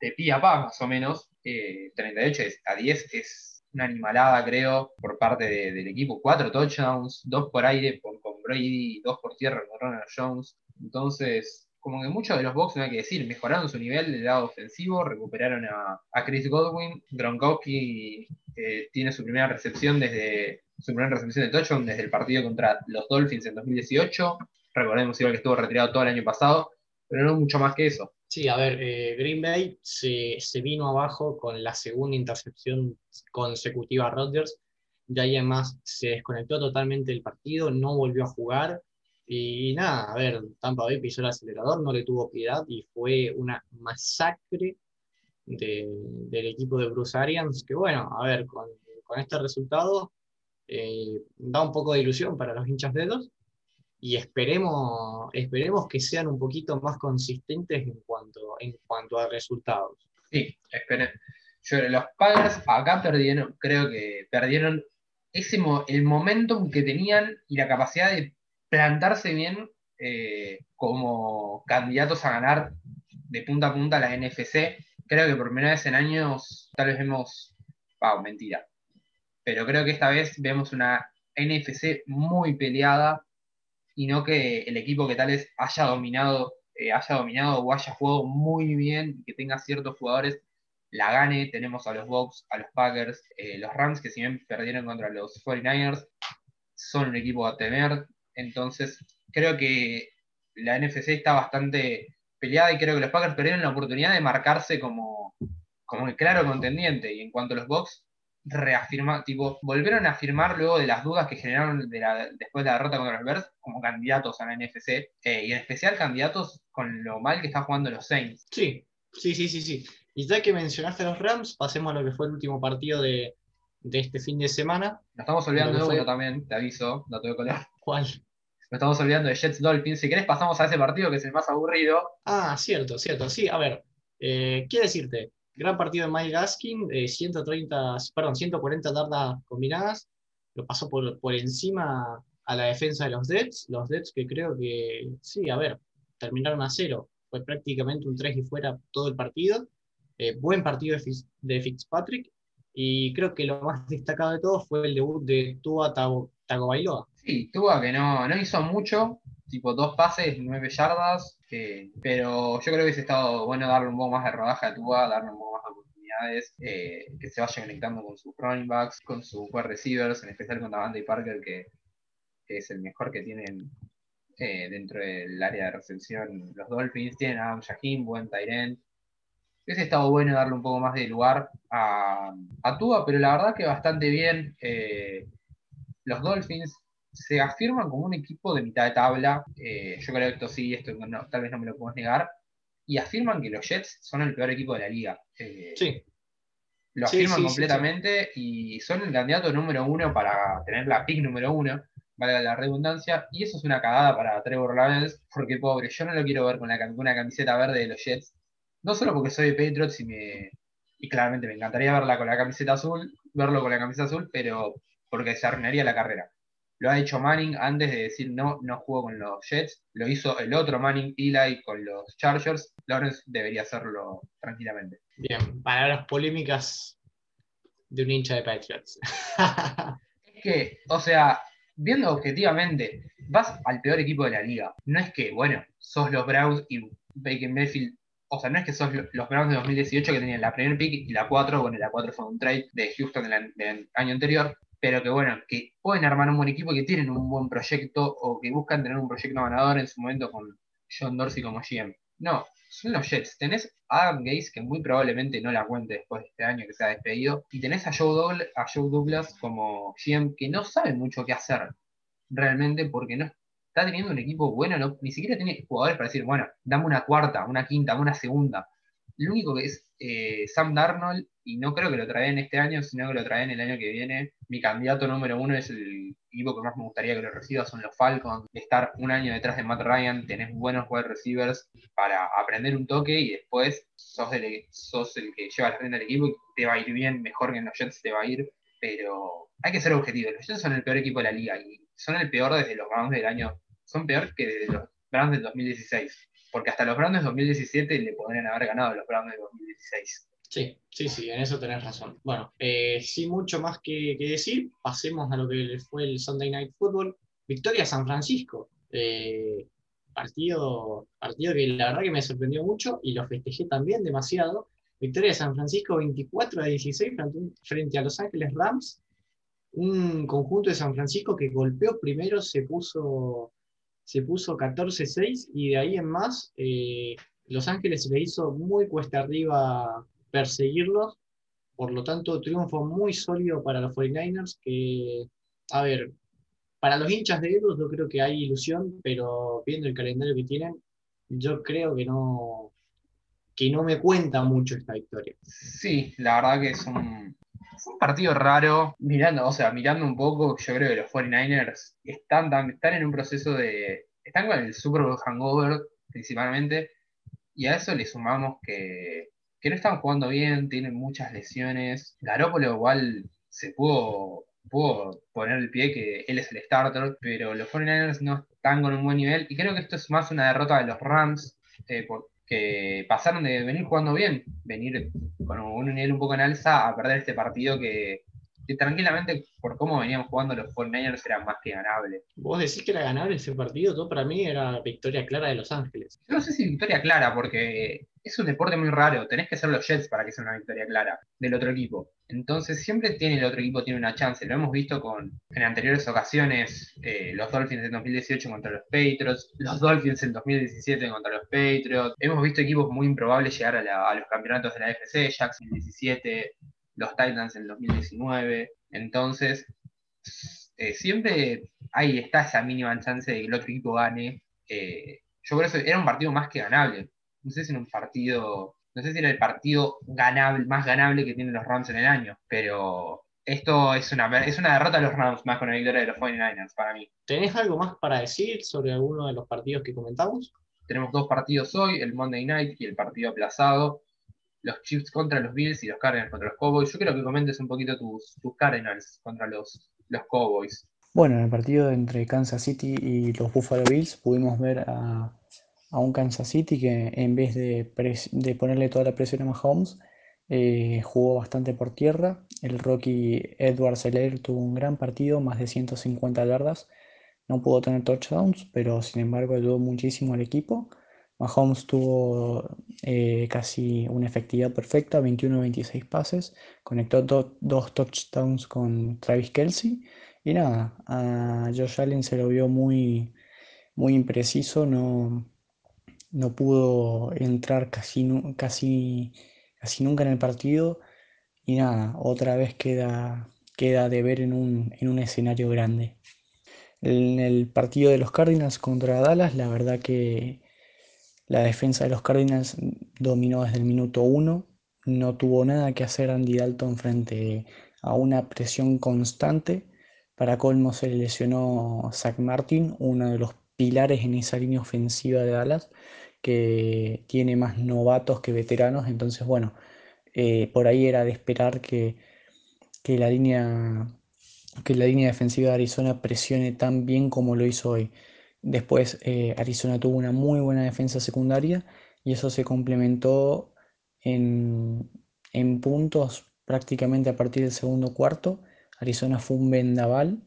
de pie a pa, más o menos. Eh, 38 es- a 10 es una animalada, creo, por parte de- del equipo. Cuatro touchdowns, dos por aire con Brady, dos por tierra con Ronald Jones. Entonces, como que muchos de los Bucks, no hay que decir, mejoraron su nivel del lado ofensivo, recuperaron a, a Chris Godwin. Gronkowski eh, tiene su primera recepción desde su primera recepción de touchdown desde el partido contra los Dolphins en 2018. Recordemos igual que estuvo retirado todo el año pasado, pero no mucho más que eso. Sí, a ver, eh, Green Bay se, se vino abajo con la segunda intercepción consecutiva a Rodgers. De ahí además se desconectó totalmente del partido, no volvió a jugar. Y nada, a ver, Tampa Bay pisó el acelerador, no le tuvo piedad y fue una masacre de- del equipo de Bruce Arians. Que bueno, a ver, con, con este resultado eh, da un poco de ilusión para los hinchas dedos y esperemos, esperemos que sean un poquito más consistentes en cuanto, en cuanto a resultados. Sí, esperen. Los Packers acá perdieron, creo que perdieron ese el momentum que tenían y la capacidad de plantarse bien eh, como candidatos a ganar de punta a punta la NFC. Creo que por primera vez en años tal vez vemos, wow, mentira, pero creo que esta vez vemos una NFC muy peleada y no que el equipo que tal vez haya dominado, eh, haya dominado o haya jugado muy bien y que tenga ciertos jugadores la gane. Tenemos a los Bucks, a los Packers, eh, los Rams que si bien perdieron contra los 49ers, son un equipo a temer. Entonces, creo que la NFC está bastante peleada y creo que los Packers perdieron la oportunidad de marcarse como, como el claro contendiente. Y en cuanto a los Bucks, reafirma, tipo, volvieron a afirmar luego de las dudas que generaron de la- después de la derrota contra los Bears como candidatos a la NFC, eh, y en especial candidatos con lo mal que están jugando los Saints. Sí, sí, sí, sí, sí. Y ya que mencionaste a los Rams, pasemos a lo que fue el último partido de, de este fin de semana. Nos estamos olvidando de fue- uno también, te aviso, dato de color. ¿Cuál? Nos estamos olvidando de Jets Dolphins. Si querés, pasamos a ese partido que es el más aburrido. Ah, cierto, cierto. Sí, a ver, eh, ¿qué decirte? Gran partido de Mike Gaskin, eh, 130, perdón, 140 yardas combinadas. Lo pasó por, por encima a la defensa de los Jets. Los Jets que creo que, sí, a ver, terminaron a cero. Fue prácticamente un 3 y fuera todo el partido. Eh, buen partido de, Fitz- de Fitzpatrick. Y creo que lo más destacado de todo fue el debut de Tua Tago- Tagovailoa. Sí, Tua que no, no hizo mucho, tipo dos pases, nueve yardas. Eh, pero yo creo que hubiese estado bueno darle un poco más de rodaje a Tua, darle un poco oportunidades, eh, que se vaya conectando con sus running backs, con sus wide receivers, en especial con Davante Parker, que, es el mejor que tienen eh, dentro del área de recepción los Dolphins. Tienen a Adam Shaheen, buen Tyrant. Hubiese estado bueno darle un poco más de lugar a, a Tua, pero la verdad que bastante bien. los Dolphins se afirman como un equipo de mitad de tabla. Eh, yo creo que esto sí, esto tal vez no me lo puedo negar. Y afirman que los Jets son el peor equipo de la liga. Eh, sí. Lo afirman completamente y son el candidato número uno para tener la pick número uno, valga la redundancia. Y eso es una cagada para Trevor Lawrence, porque pobre, yo no lo quiero ver con, la, una camiseta verde de los Jets. No solo porque soy Patriots y me. Y claramente me encantaría verla con la camiseta azul, verlo con la camiseta azul, pero porque se arruinaría la carrera. Lo ha hecho Manning antes de decir no, no juego con los Jets. Lo hizo el otro Manning, Eli, con los Chargers. Lawrence debería hacerlo tranquilamente. Bien, palabras polémicas de un hincha de Patriots. es que, o sea, viendo objetivamente, vas al peor equipo de la liga. No es que, bueno, sos los Browns y Bacon Mayfield o sea, no es que sos los Browns de 2018 que tenían la primera pick y la 4, bueno, la 4 fue un trade de Houston del año anterior, pero que bueno, que pueden armar un buen equipo, que tienen un buen proyecto o que buscan tener un proyecto ganador en su momento con John Dorsey como GM. No, son los Jets. Tenés a Adam Gaze, que muy probablemente no la cuente después de este año que se ha despedido, y tenés a Joe, Douglas, a Joe Douglas como GM, que no sabe mucho qué hacer realmente porque no está teniendo un equipo bueno, ni siquiera tiene jugadores para decir, bueno, dame una cuarta, una quinta, una segunda. Lo único que es eh, Sam Darnold, y no creo que lo traen este año, sino que lo traen el año que viene. Mi candidato número uno es el equipo que más me gustaría que lo reciba, son los Falcons. Estar un año detrás de Matt Ryan, tenés buenos wide receivers para aprender un toque y después sos el, que lleva la rienda del equipo y te va a ir bien, mejor que en los Jets te va a ir, pero hay que ser objetivo. Los Jets son el peor equipo de la liga y son el peor desde los Browns del año, son peor que desde los Browns del 2016 porque hasta los Browns de 2017 le podrían haber ganado a los Browns de 2016. Sí, sí, sí, en eso tenés razón. Bueno, eh, sin mucho más que, decir, pasemos a lo que fue el Sunday Night Football. Victoria San Francisco. Eh, partido, partido que la verdad que me sorprendió mucho y lo festejé también demasiado. Victoria de San Francisco 24 a 16 frente a Los Ángeles Rams. Un conjunto de San Francisco que golpeó primero, se puso se puso 14-6 y de ahí en más eh, Los Ángeles le hizo muy cuesta arriba perseguirlos, por lo tanto triunfo muy sólido para los 49ers que, a ver, para los hinchas de ellos yo creo que hay ilusión, pero viendo el calendario que tienen, yo creo que no, que no me cuenta mucho esta victoria. Sí, la verdad que es un, partido raro. Mirando, o sea, mirando un poco, yo creo que los 49ers están, están en un proceso de. Están con el Super Bowl hangover, principalmente. Y a eso le sumamos que, no están jugando bien, tienen muchas lesiones. Garópolo igual se pudo, pudo poner el pie que él es el starter, pero los 49ers no están con un buen nivel. Y creo que esto es más una derrota de los Rams, eh, por, que pasaron de venir jugando bien, venir con un nivel un poco en alza, a perder este partido que, tranquilamente, por cómo veníamos jugando los 49ers, era más que ganable. ¿Vos decís que era ganable ese partido? Todo para mí era victoria clara de Los Ángeles. Yo no sé si victoria clara, porque es un deporte muy raro. Tenés que ser los Jets para que sea una victoria clara del otro equipo. Entonces siempre tiene el otro equipo tiene una chance. Lo hemos visto con en anteriores ocasiones, eh, los Dolphins en 2018 contra los Patriots, los Dolphins en 2017 contra los Patriots. Hemos visto equipos muy improbables llegar a, los campeonatos de la FC, Jacks en 2017, los Titans en 2019. Entonces, eh, siempre ahí está esa mínima chance de que el otro equipo gane. Eh, yo creo que era un partido más que ganable no sé si en un partido, no sé si era el partido ganable, más ganable que tienen los Rams en el año, pero esto es una, es una derrota de los Rams más con la victoria de los 49ers para mí. ¿Tenés algo más para decir sobre alguno de los partidos que comentamos? Tenemos dos partidos hoy, el Monday Night y el partido aplazado. Los Chiefs contra los Bills y los Cardinals contra los Cowboys. Yo quiero que comentes un poquito tus, tus Cardinals contra los, los Cowboys. Bueno, en el partido entre Kansas City y los Buffalo Bills pudimos ver a a un Kansas City que en vez de, de ponerle toda la presión a Mahomes, eh, jugó bastante por tierra. El Rocky Edward Seller tuvo un gran partido, más de 150 yardas. No pudo tener touchdowns, pero sin embargo ayudó muchísimo al equipo. Mahomes tuvo eh, casi una efectividad perfecta, 21-26 pases, conectó dos touchdowns con Travis Kelsey y nada, a Josh Allen se lo vio muy, muy impreciso, no, no pudo entrar casi, casi, casi nunca en el partido y nada, otra vez queda, queda de ver en un, en un escenario grande. En el partido de los Cardinals contra Dallas, la verdad que la defensa de los Cardinals dominó desde el minuto 1, no tuvo nada que hacer Andy Dalton frente a una presión constante. Para colmo se lesionó Zach Martin, uno de los pilares en esa línea ofensiva de Dallas, que tiene más novatos que veteranos. Entonces, bueno, eh, por ahí era de esperar que, la línea, que la línea defensiva de Arizona presione tan bien como lo hizo hoy. Después eh, Arizona tuvo una muy buena defensa secundaria y eso se complementó en, en puntos prácticamente a partir del segundo cuarto. Arizona fue un vendaval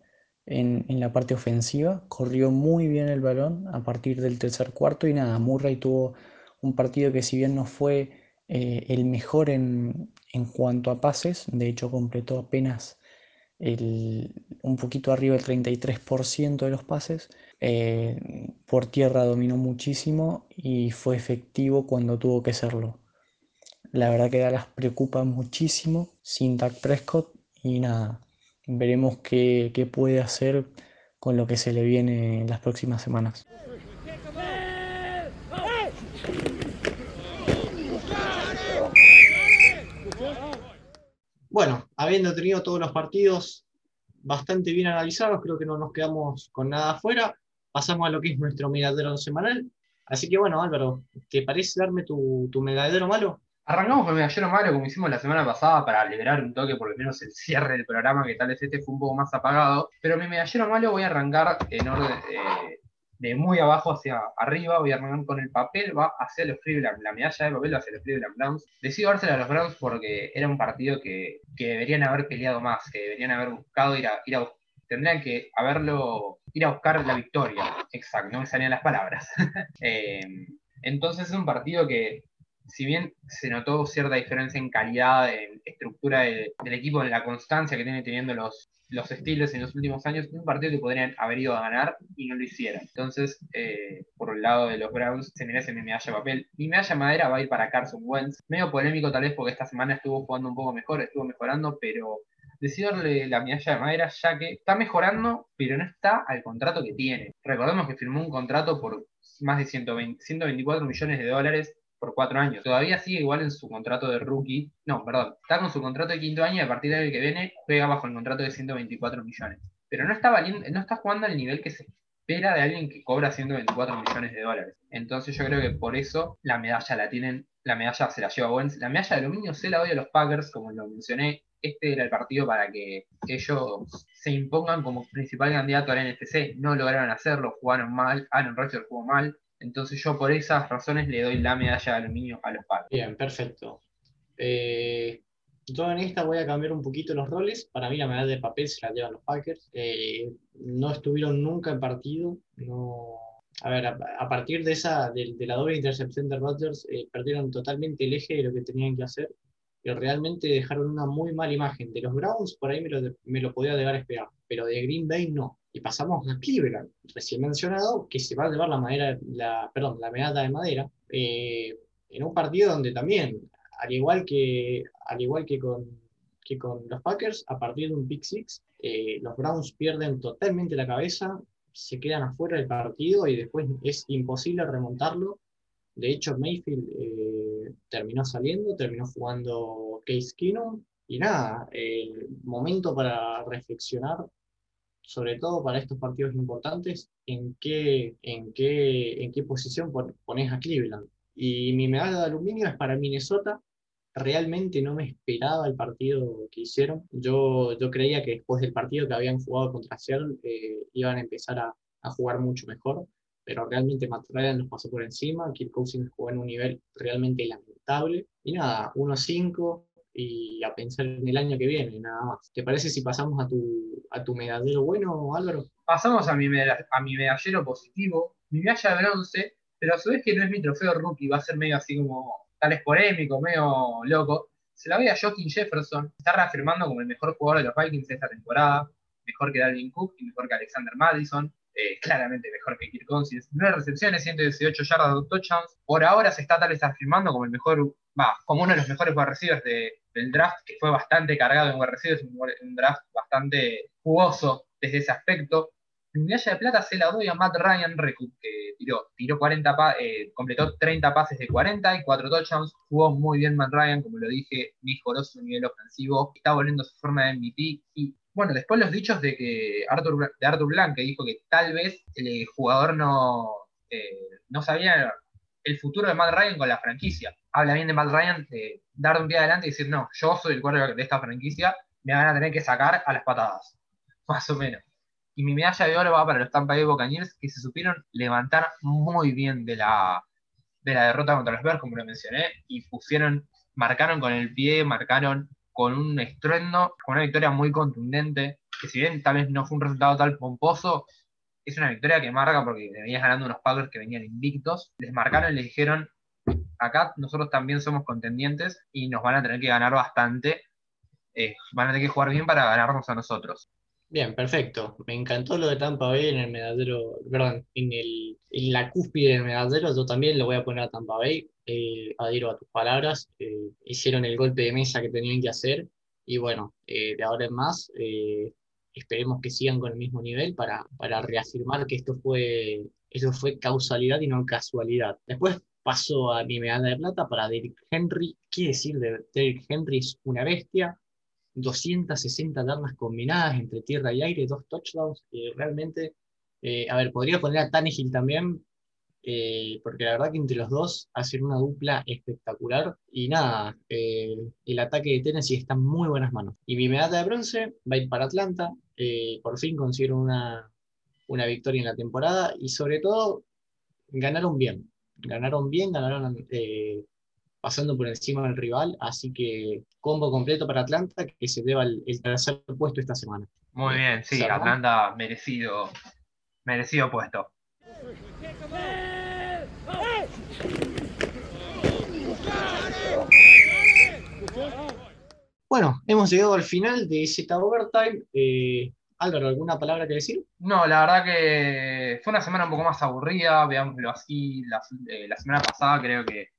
en, la parte ofensiva, corrió muy bien el balón a partir del tercer cuarto y nada, Murray tuvo un partido que si bien no fue eh, el mejor en, cuanto a pases, de hecho completó apenas un poquito arriba del 33% de los pases, eh, por tierra dominó muchísimo y fue efectivo cuando tuvo que serlo. La verdad que Dallas preocupa muchísimo sin Dak Prescott y nada, veremos qué, puede hacer con lo que se le viene en las próximas semanas. Bueno, habiendo tenido todos los partidos bastante bien analizados, creo que no nos quedamos con nada afuera. Pasamos a lo que es nuestro medallero semanal. Así que bueno, Álvaro, ¿te parece darme tu, tu medallero malo? Arrancamos con el medallero malo como hicimos la semana pasada para liberar un toque, por lo menos el cierre del programa, que tal vez este fue un poco más apagado. Pero mi medallero malo voy a arrancar en orden eh, de muy abajo hacia arriba. Voy a arrancar con el papel, va hacia los Cleveland, la medalla de papel va hacia los Cleveland Browns. Decido dársela a los Browns porque era un partido que, deberían haber peleado más, que deberían haber buscado ir a, ir tendrían que haberlo, ir a buscar la victoria. Exacto, no me salían las palabras. Eh, entonces es un partido que si bien se notó cierta diferencia en calidad, en estructura del equipo, en la constancia que tiene teniendo los, los estilos en los últimos años, un partido que podrían haber ido a ganar y no lo hicieron. Entonces, eh, por el lado de los Browns, se merece mi medalla de papel. Mi medalla madera va a ir para Carson Wentz. Medio polémico tal vez porque esta semana estuvo jugando un poco mejor, estuvo mejorando, pero decido darle la medalla de madera ya que está mejorando, pero no está al contrato que tiene. Recordemos que firmó un contrato por más de 120, 124 millones de dólares por cuatro años. Todavía sigue igual en su contrato de rookie. No, perdón. Está con su contrato de quinto año y a partir del que viene juega bajo el contrato de 124 millones. Pero no está, valiendo, no está jugando al nivel que se espera de alguien que cobra 124 millones de dólares. Entonces yo creo que por eso la medalla la tienen, la medalla se la lleva Wentz. La medalla de aluminio se la doy a los Packers, como lo mencioné. Este era el partido para que ellos se impongan como principal candidato al NFC. No lograron hacerlo, jugaron mal, Aaron Rodgers jugó mal, entonces yo por esas razones le doy la medalla de aluminio a los Packers. Bien, perfecto. Eh, yo en esta voy a cambiar un poquito los roles. Para mí la medalla de papel se la llevan los Packers. Eh, no estuvieron nunca en partido. No... A ver, a, partir de esa, de, la doble intercepción de Rodgers, eh, perdieron totalmente el eje de lo que tenían que hacer. Y realmente dejaron una muy mala imagen. De los Browns, por ahí me lo, podía llegar a esperar, pero de Green Bay no. Y pasamos a Cleveland, recién mencionado, que se va a llevar la, madera, la, perdón, la medalla de madera, eh, en un partido donde también, al igual que, al igual que, con, que con los Packers, a partir de un pick six, eh, los Browns pierden totalmente la cabeza, se quedan afuera del partido y después es imposible remontarlo. De hecho, Mayfield eh, terminó saliendo, terminó jugando Case Keenum y nada, el momento para reflexionar sobre todo para estos partidos importantes, en qué, en qué, en qué posición pones a Cleveland. Y mi medalla de aluminio es para Minnesota. Realmente no me esperaba el partido que hicieron. Yo, yo creía que después del partido que habían jugado contra Seattle eh, iban a empezar a, a, jugar mucho mejor, pero realmente Matt Ryan los pasó por encima. Kirk Cousins jugó en un nivel realmente lamentable. Y nada, 1-5, y a pensar en el año que viene, nada más. ¿Te parece si pasamos a tu, a tu medallero bueno, Álvaro? Pasamos a mi, medallero positivo. Mi medalla de bronce pero a su vez que no es mi trofeo rookie, va a ser medio así como, tal vez polémico, medio loco. Se la voy a Joaquin Jefferson, está reafirmando como el mejor jugador de los Vikings esta temporada, mejor que Dalvin Cook y mejor que Alexander Madison. Eh, claramente mejor que Kirk Cousins. 9 recepciones, 118 yardas, 2 touchdowns. Por ahora se está tal vez afirmando como el mejor, como uno de los mejores wide receivers del draft, que fue bastante cargado en wide receivers, un, draft bastante jugoso desde ese aspecto. Mi medalla de plata se la doy a Matt Ryan que tiró, tiró 40 eh, completó 30 pases de 40 y 4 touchdowns. Jugó muy bien Matt Ryan, como lo dije, mejoró su nivel ofensivo, está volviendo a su forma de MVP y bueno, después los dichos de que Arthur, de Arthur Blanc, que dijo que tal vez el jugador no, eh, no sabía el futuro de Matt Ryan con la franquicia. Habla bien de Matt Ryan, dar un pie adelante y decir, no, yo soy el quarterback de esta franquicia, me van a tener que sacar a las patadas. Más o menos. Y mi medalla de oro va para los Tampa Bay Buccaneers, que se supieron levantar muy bien de la, de la derrota contra los Bears, como lo mencioné, y pusieron, marcaron con el pie, marcaron con un estruendo, con una victoria muy contundente, que si bien tal vez no fue un resultado tal pomposo, es una victoria que marca porque venías ganando unos Packers que venían invictos, les marcaron y les dijeron, acá nosotros también somos contendientes y nos van a tener que ganar bastante, eh, van a tener que jugar bien para ganarnos a nosotros. Bien, perfecto. Me encantó lo de Tampa Bay en el medallero, perdón, en, el, en la cúspide del medallero, yo también lo voy a poner a Tampa Bay eh, adhiero a tus palabras, eh, hicieron el golpe de mesa que tenían que hacer y bueno, eh, de ahora en más eh, esperemos que sigan con el mismo nivel para, para reafirmar que esto fue, eso fue causalidad y no casualidad. Después pasó a mi medalla de plata para Derrick Henry. ¿Qué decir de Derrick Henry? Es una bestia. 260 yardas combinadas entre tierra y aire, dos touchdowns. realmente, a ver, podría poner a Tannehill también, eh, porque la verdad que entre los dos hacen una dupla espectacular. Y nada, eh, el ataque de Tennessee está en muy buenas manos. Y mi medalla de bronce va a ir para Atlanta. Eh, por fin consiguieron una, una victoria en la temporada y sobre todo ganaron bien. Ganaron bien, ganaron pasando por encima del rival. Así que combo completo para Atlanta que se deba el, el tercer puesto esta semana. Muy bien, sí, Atlanta merecido, merecido puesto. Bueno, hemos llegado al final de Z Overtime. Eh, Álvaro, ¿alguna palabra que decir? No, la verdad que fue una semana un poco más aburrida, veámoslo así. La, eh, semana pasada creo que,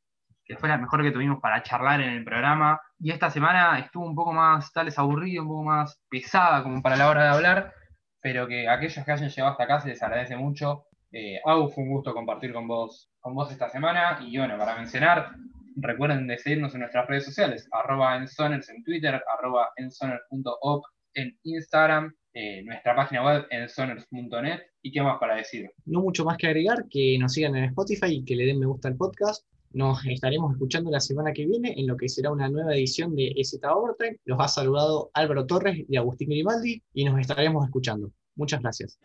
fue la mejor que tuvimos para charlar en el programa. Y esta semana estuvo un poco más, tal vez aburrida, un poco más pesada como para la hora de hablar, pero que aquellos que hayan llegado hasta acá se les agradece mucho. Eh, fue un gusto compartir con vos, con vos esta semana. Y bueno, para mencionar, recuerden de seguirnos en nuestras redes sociales, arroba ensoners en Twitter, arroba ensoners.op en Instagram, eh, nuestra página web ensoners.net. ¿Y qué más para decir? No mucho más que agregar, que nos sigan en Spotify y que le den me gusta al podcast. Nos estaremos escuchando la semana que viene en lo que será una nueva edición de EZ Overtime. Los ha saludado Álvaro Torres y Agustín Grimaldi y nos estaremos escuchando. Muchas gracias.